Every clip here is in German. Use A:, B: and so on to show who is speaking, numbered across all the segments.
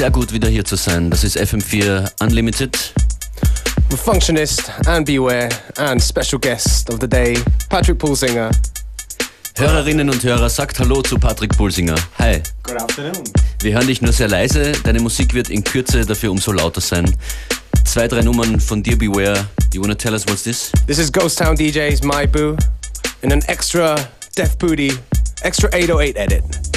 A: sehr gut wieder hier zu sein. Das ist FM4 Unlimited.
B: Functionist and Beware and special guest of the day, Patrick Pulsinger.
A: Hörerinnen und Hörer, sagt Hallo zu Patrick Pulsinger. Hi.
C: Good afternoon.
A: Wir hören dich nur sehr leise. Deine Musik wird in Kürze dafür umso lauter sein. Zwei, drei Nummern von dir, Beware. You wanna tell us what's this?
B: This is Ghost Town DJs, My Boo, in an extra Def Booty, extra 808 edit.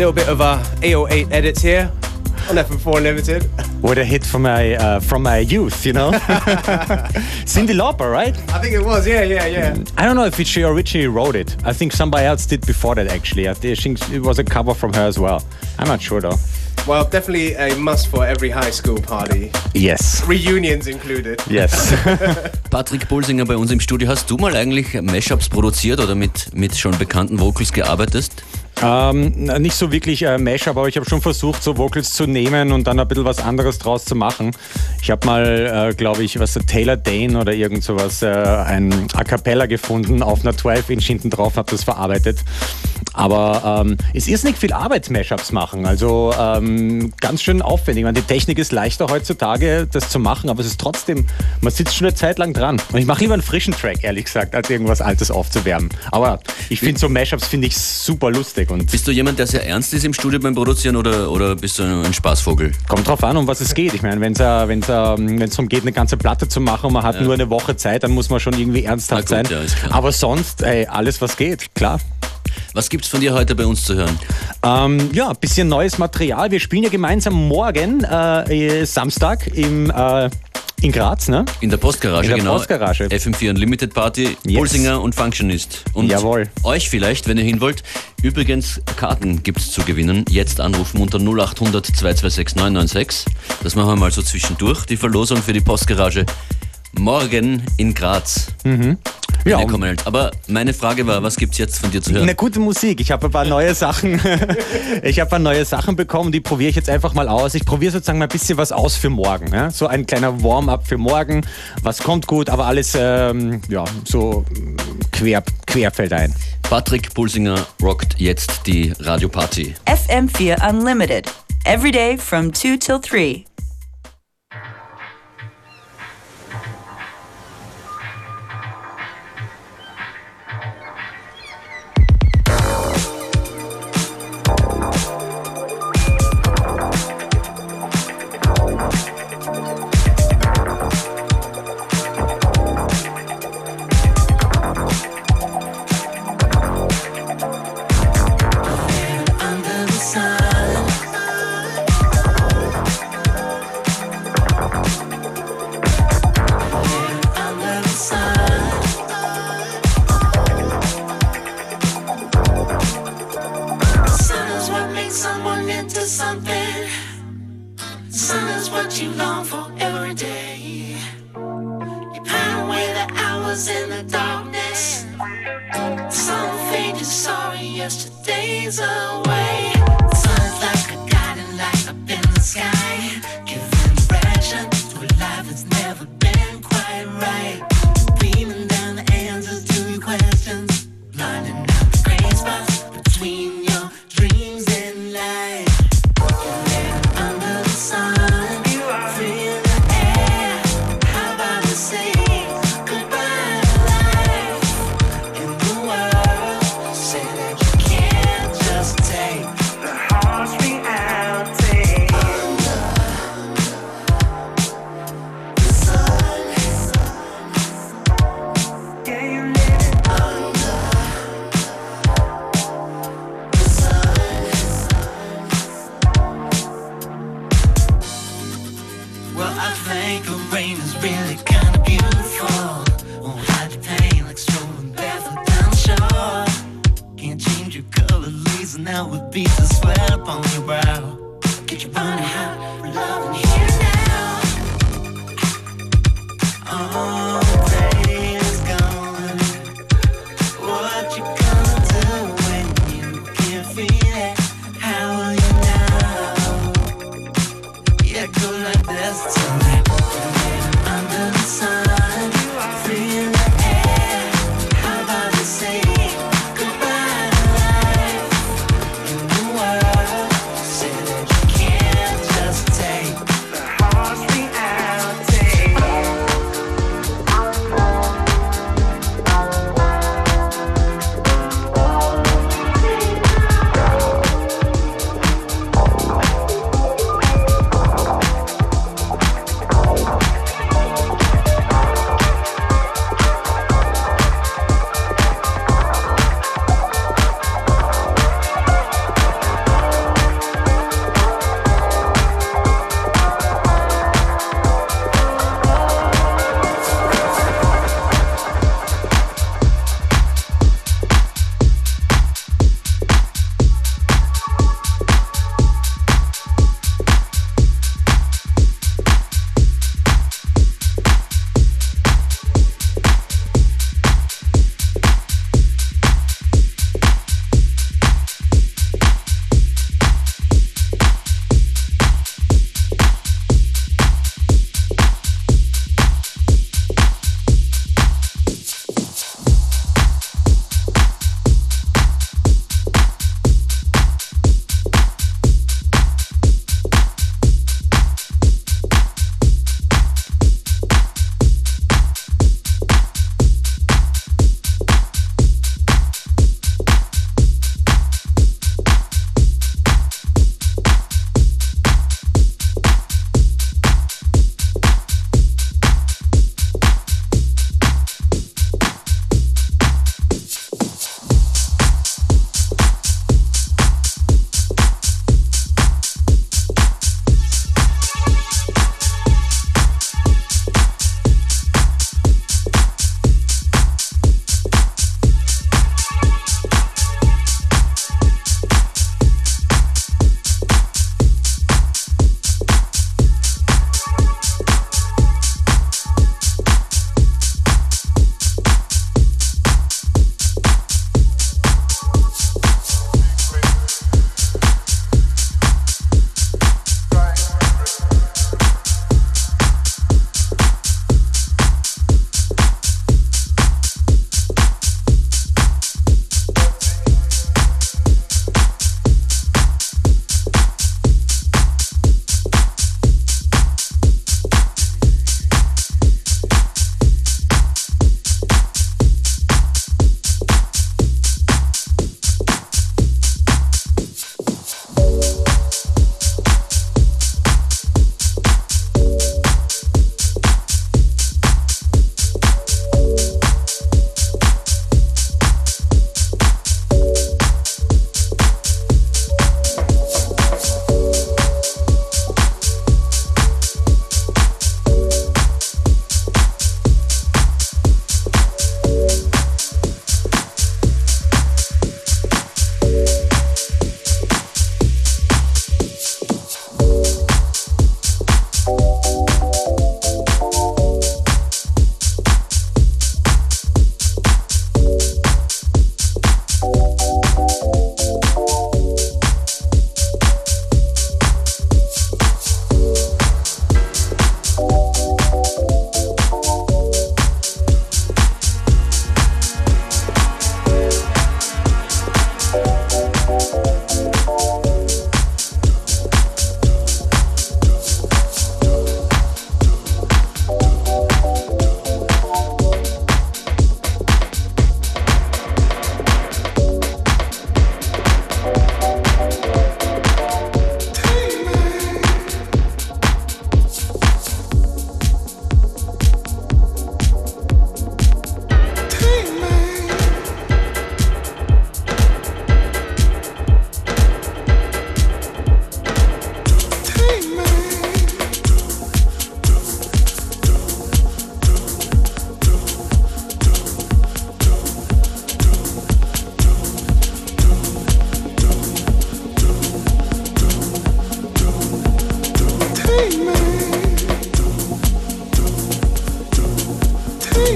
B: Little bit of uh, 808 edits here on FM4 Limited.
C: What a hit from my uh, from my youth, you know. Cindy Lauper, right?
B: I think it was, yeah, yeah, yeah.
C: I don't know if she originally wrote it. I think somebody else did before that. Actually, I think it was a cover from her as well. I'm not sure though.
B: Well, definitely a must for every high school party.
C: Yes.
B: Reunions included.
C: Yes.
A: Patrick Pulsinger bei uns im Studio. Hast du mal eigentlich Mashups produziert oder mit, mit schon bekannten Vocals gearbeitet?
C: Ähm, nicht so wirklich äh, Mashup, aber ich habe schon versucht, so Vocals zu nehmen und dann ein bisschen was anderes draus zu machen. Ich habe mal, äh, glaube ich, was Taylor Dane oder irgend sowas, äh, ein A Cappella gefunden auf einer 12-Inch hinten drauf, habe das verarbeitet. Aber ähm, es ist nicht viel Arbeit, Mashups machen. Also ähm, ganz schön aufwendig. Meine, die Technik ist leichter heutzutage, das zu machen, aber es ist trotzdem, man sitzt schon eine Zeit lang dran. Und ich mache lieber einen frischen Track, ehrlich gesagt, als irgendwas Altes aufzuwärmen. Aber ich finde so Mashups finde ich super lustig. Und
A: bist du jemand, der sehr ernst ist im Studio beim Produzieren oder, oder bist du ein Spaßvogel?
C: Kommt drauf an, um was es geht. Ich meine, wenn es äh, wenn's, äh, darum geht, eine ganze Platte zu machen und man hat ja. nur eine Woche Zeit, dann muss man schon irgendwie ernsthaft gut, sein. Ja, aber sonst, ey, alles was geht, klar.
A: Was gibt es von dir heute bei uns zu hören?
C: Ähm, ja, ein bisschen neues Material. Wir spielen ja gemeinsam morgen, äh, Samstag, im, äh, in Graz, ne?
A: In der Postgarage,
C: in der
A: genau.
C: Postgarage.
A: FM4 Unlimited Party, yes. Pulsinger und Functionist. Und
C: Jawohl.
A: euch vielleicht, wenn ihr hin wollt. Übrigens, Karten gibt es zu gewinnen. Jetzt anrufen unter 0800 226 996. Das machen wir mal so zwischendurch. Die Verlosung für die Postgarage morgen in Graz.
C: Mhm. Ja,
A: aber meine Frage war, was gibt es jetzt von dir zu hören?
C: Eine gute Musik. Ich habe ein paar neue Sachen. ich habe ein paar neue Sachen bekommen, die probiere ich jetzt einfach mal aus. Ich probiere sozusagen mal ein bisschen was aus für morgen. Ja? So ein kleiner Warm-up für morgen. Was kommt gut, aber alles ähm, ja, so quer, querfeld ein.
A: Patrick Pulsinger rockt jetzt die Radioparty.
D: FM4 Unlimited. Every day from 2 till 3.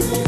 A: me.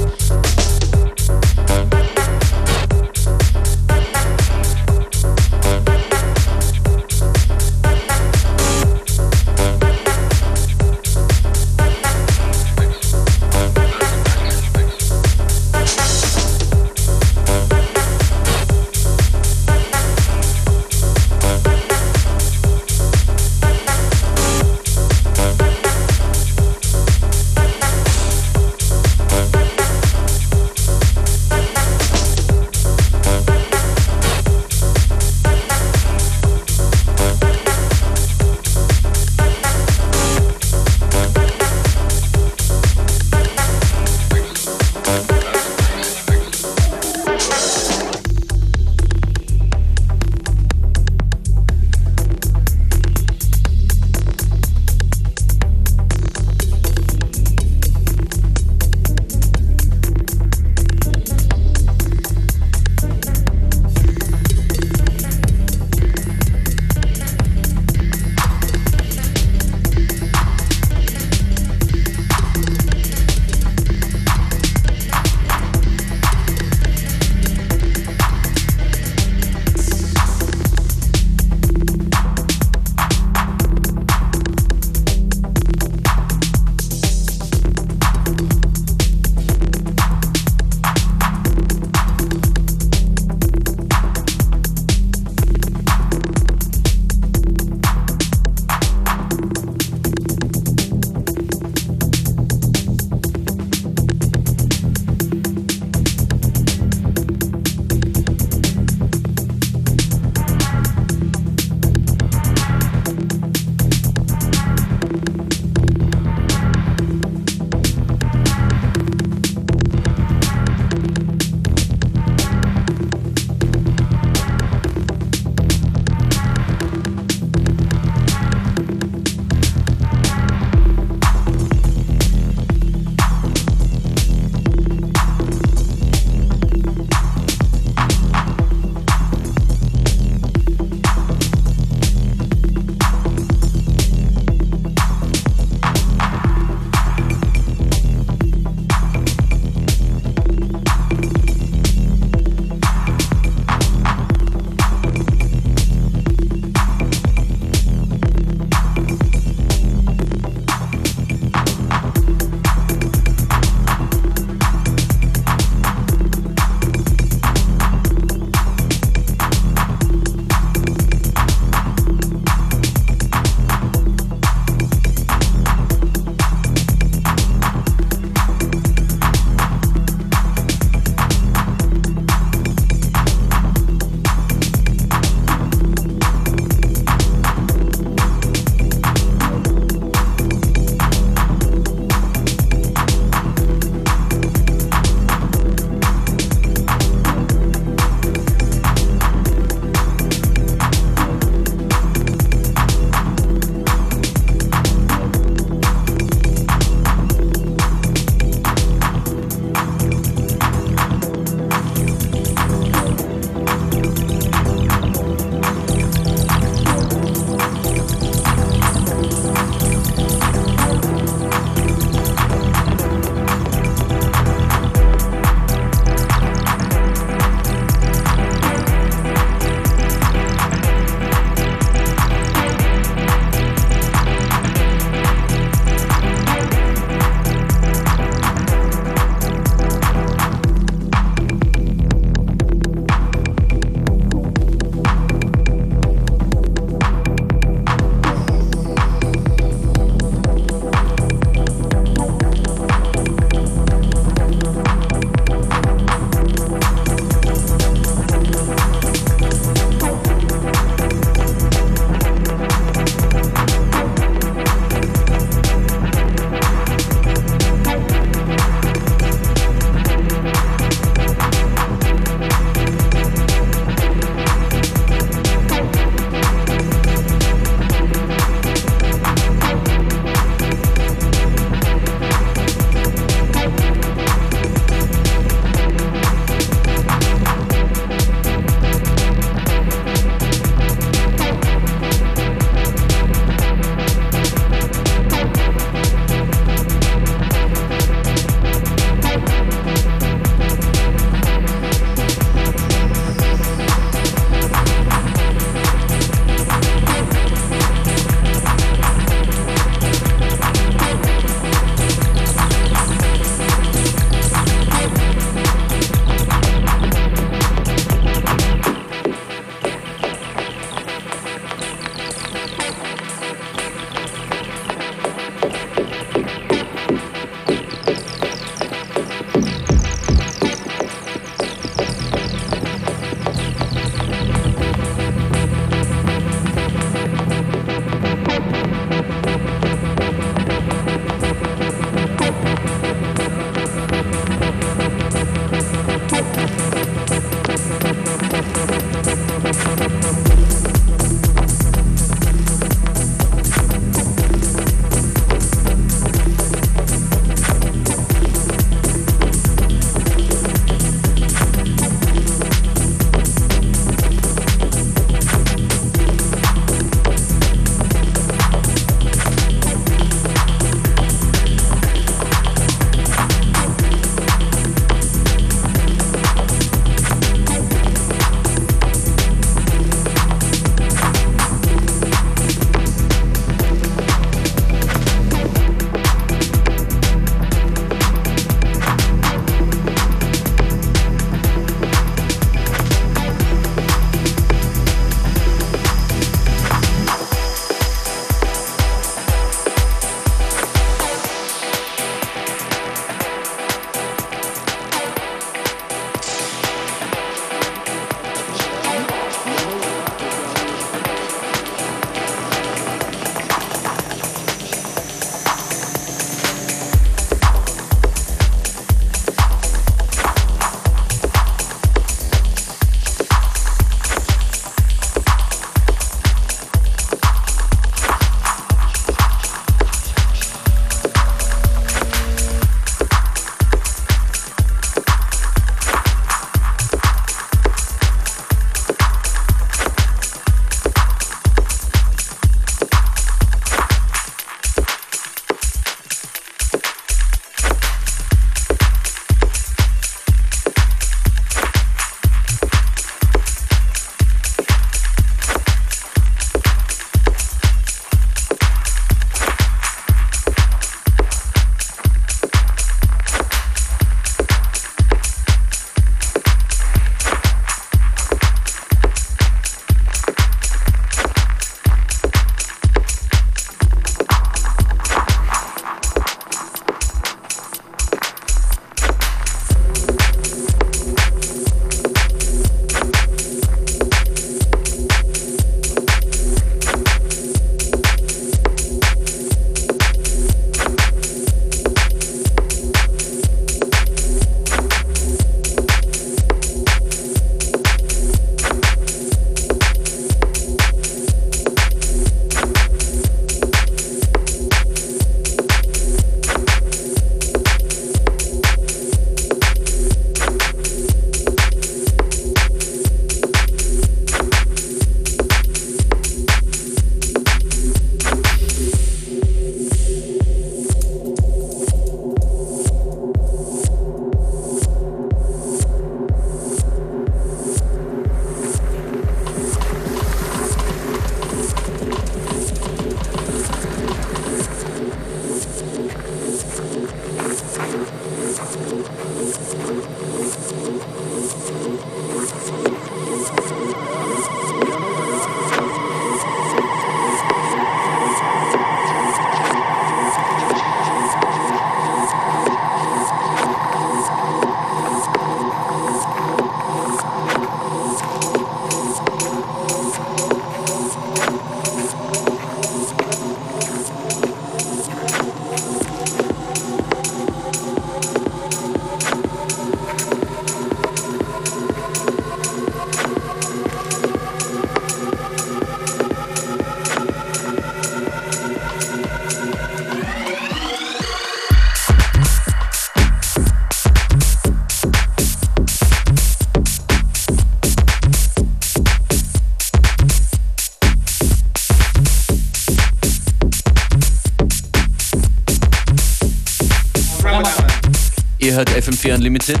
A: FM4 Unlimited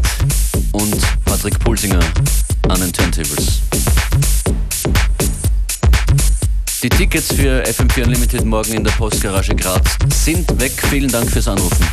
A: und Patrick Pulsinger an den Turntables. Die Tickets für FM4 Unlimited morgen in der Postgarage Graz sind weg. Vielen Dank fürs Anrufen.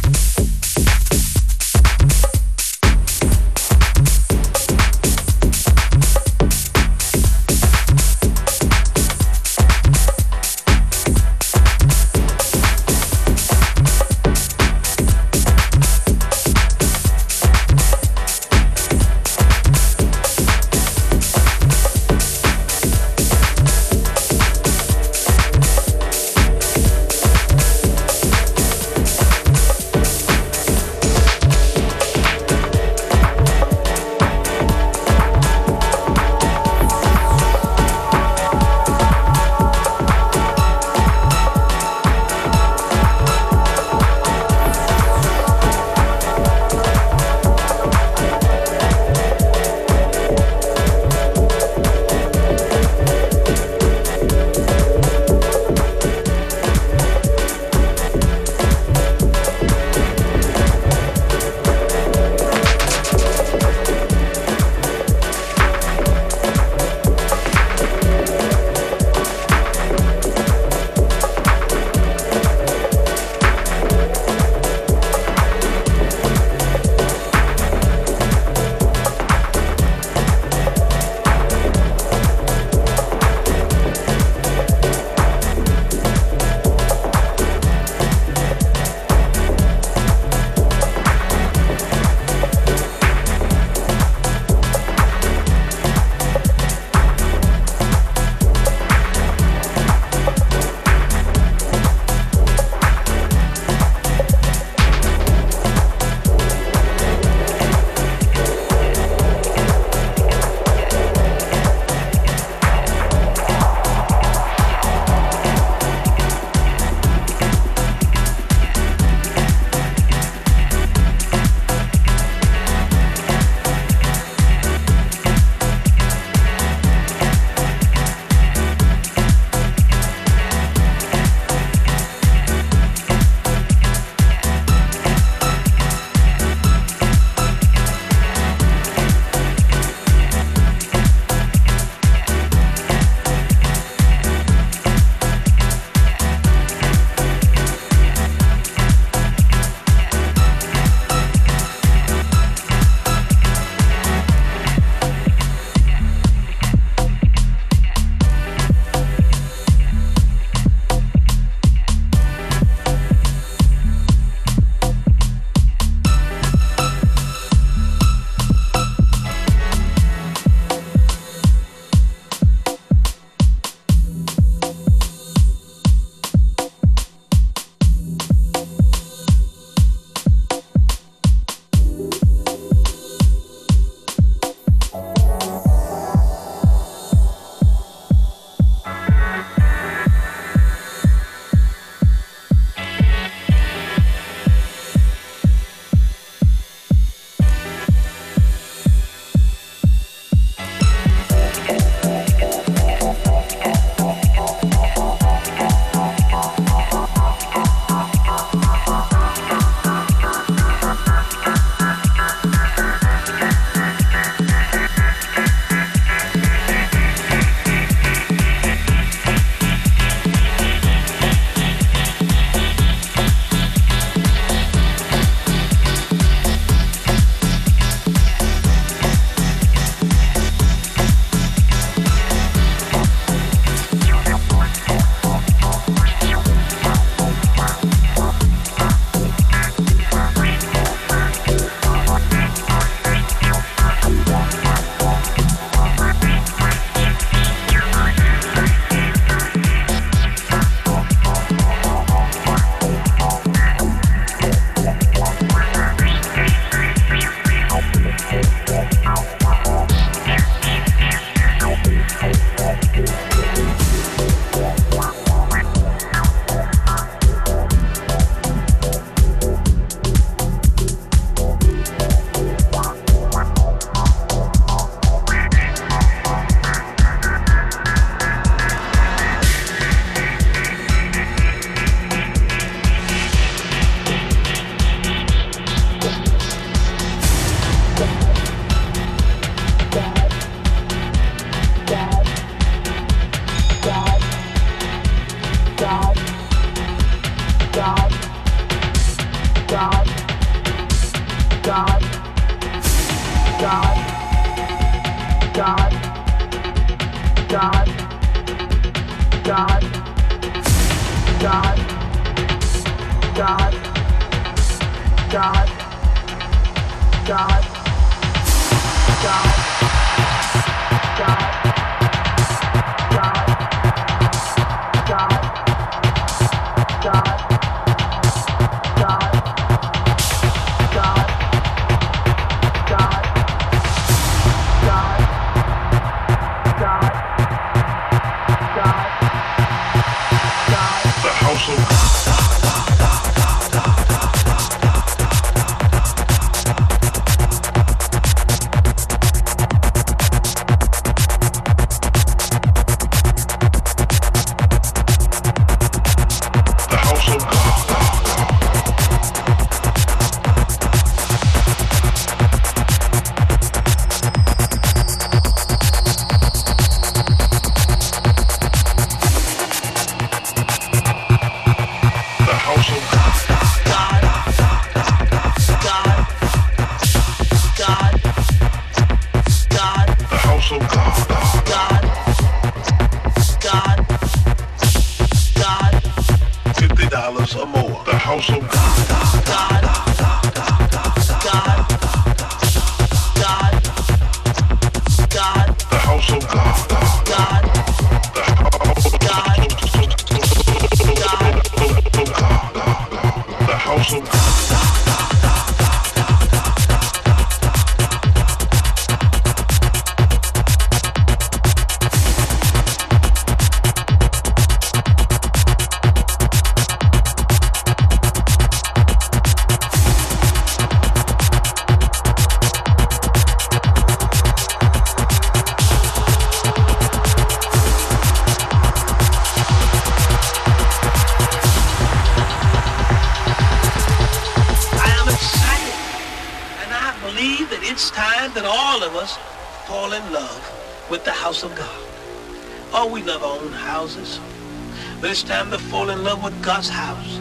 E: God's house,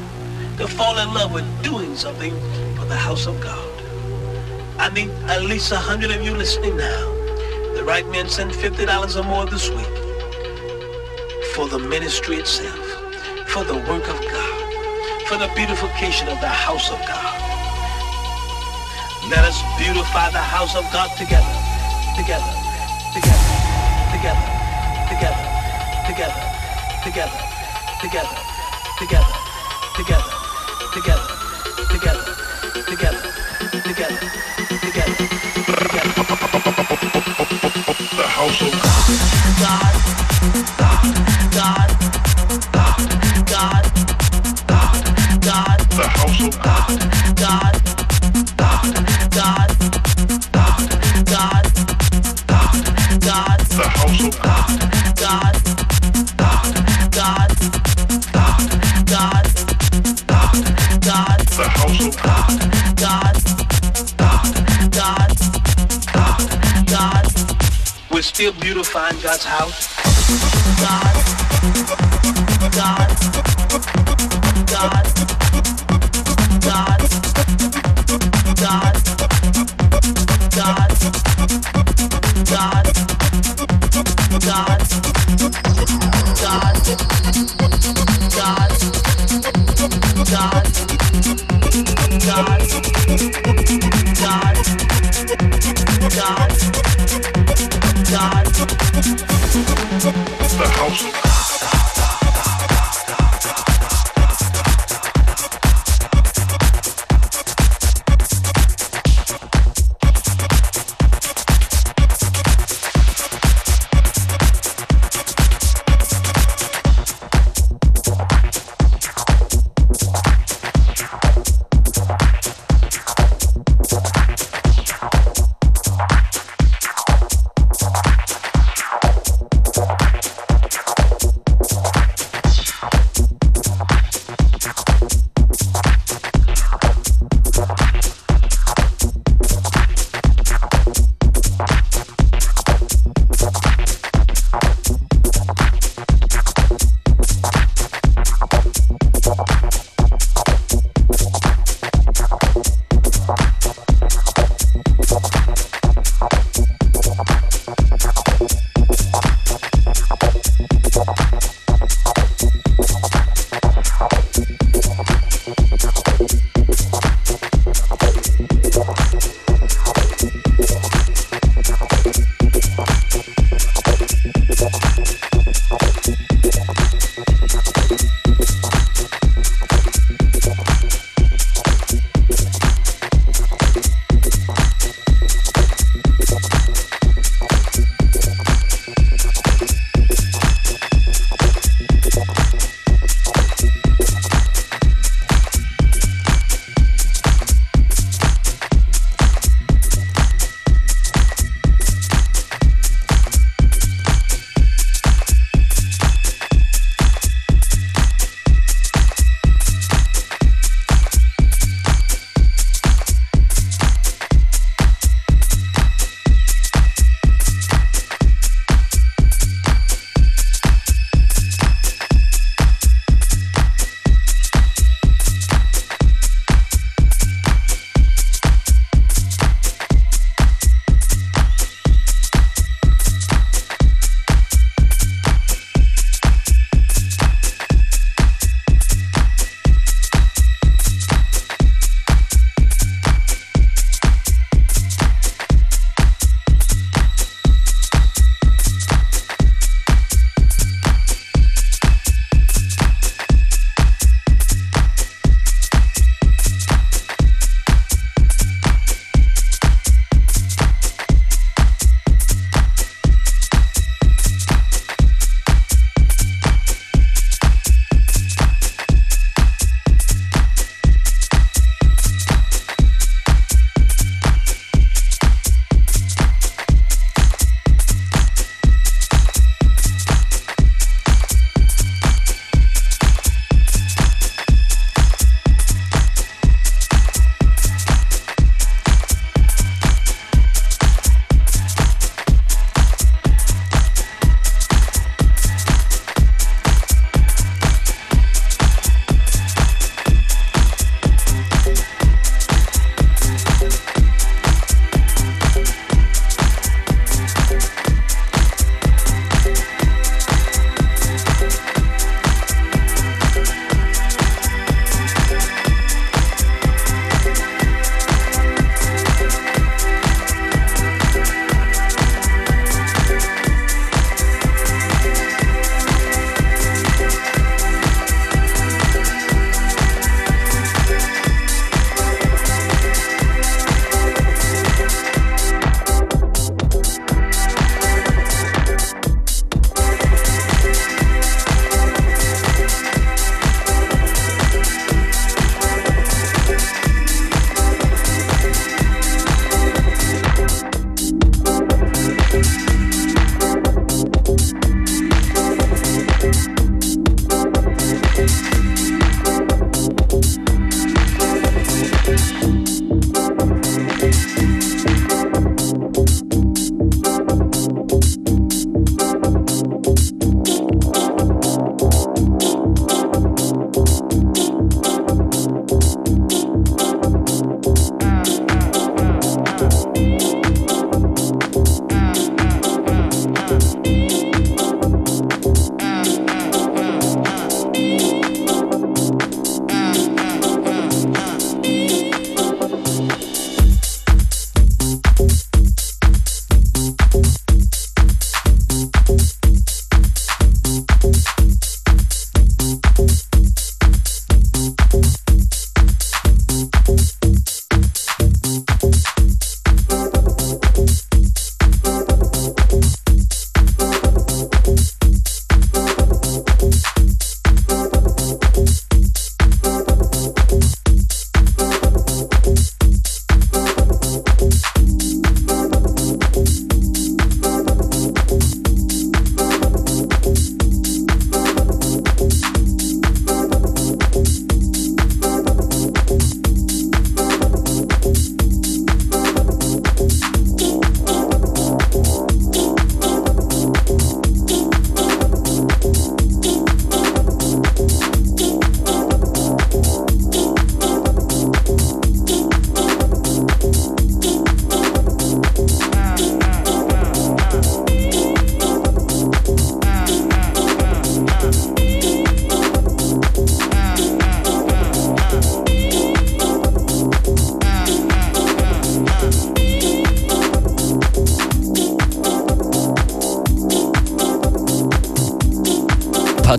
E: to fall in love with doing something for the house of God. I need at least a hundred of you listening now. The right men send $50 or more this week for the ministry itself, for the work of God, for the beautification of the house of God. Let us beautify the house of God together, together, together, together, together, together, together, together together, together, together, together, together, together, together, together. The house of God, God, God, God, God, God, God. The house of God, God, still beautifying God's house. God, God,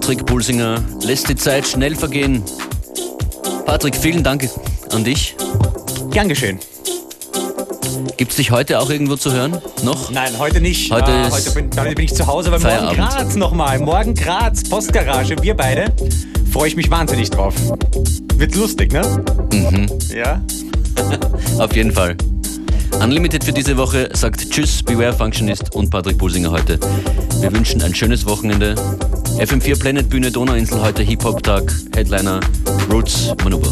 A: Patrick Pulsinger lässt die Zeit schnell vergehen. Patrick, vielen Dank an dich.
C: Gern geschehen.
A: Gibt es dich heute auch irgendwo zu hören? Noch?
C: Nein, heute nicht.
A: Heute ist
C: heute bin, damit bin ich zu Hause, aber morgen
A: Feierabend.
C: Graz nochmal. Morgen Graz, Postgarage, wir beide. Freue ich mich wahnsinnig drauf. Wird lustig, ne? Mhm. Ja.
A: Auf jeden Fall. Unlimited für diese Woche sagt Tschüss, Beware Functionist und Patrick Pulsinger heute. Wir wünschen ein schönes Wochenende. FM4 Planet Bühne Donauinsel heute Hip Hop Tag. Headliner Roots Manuba.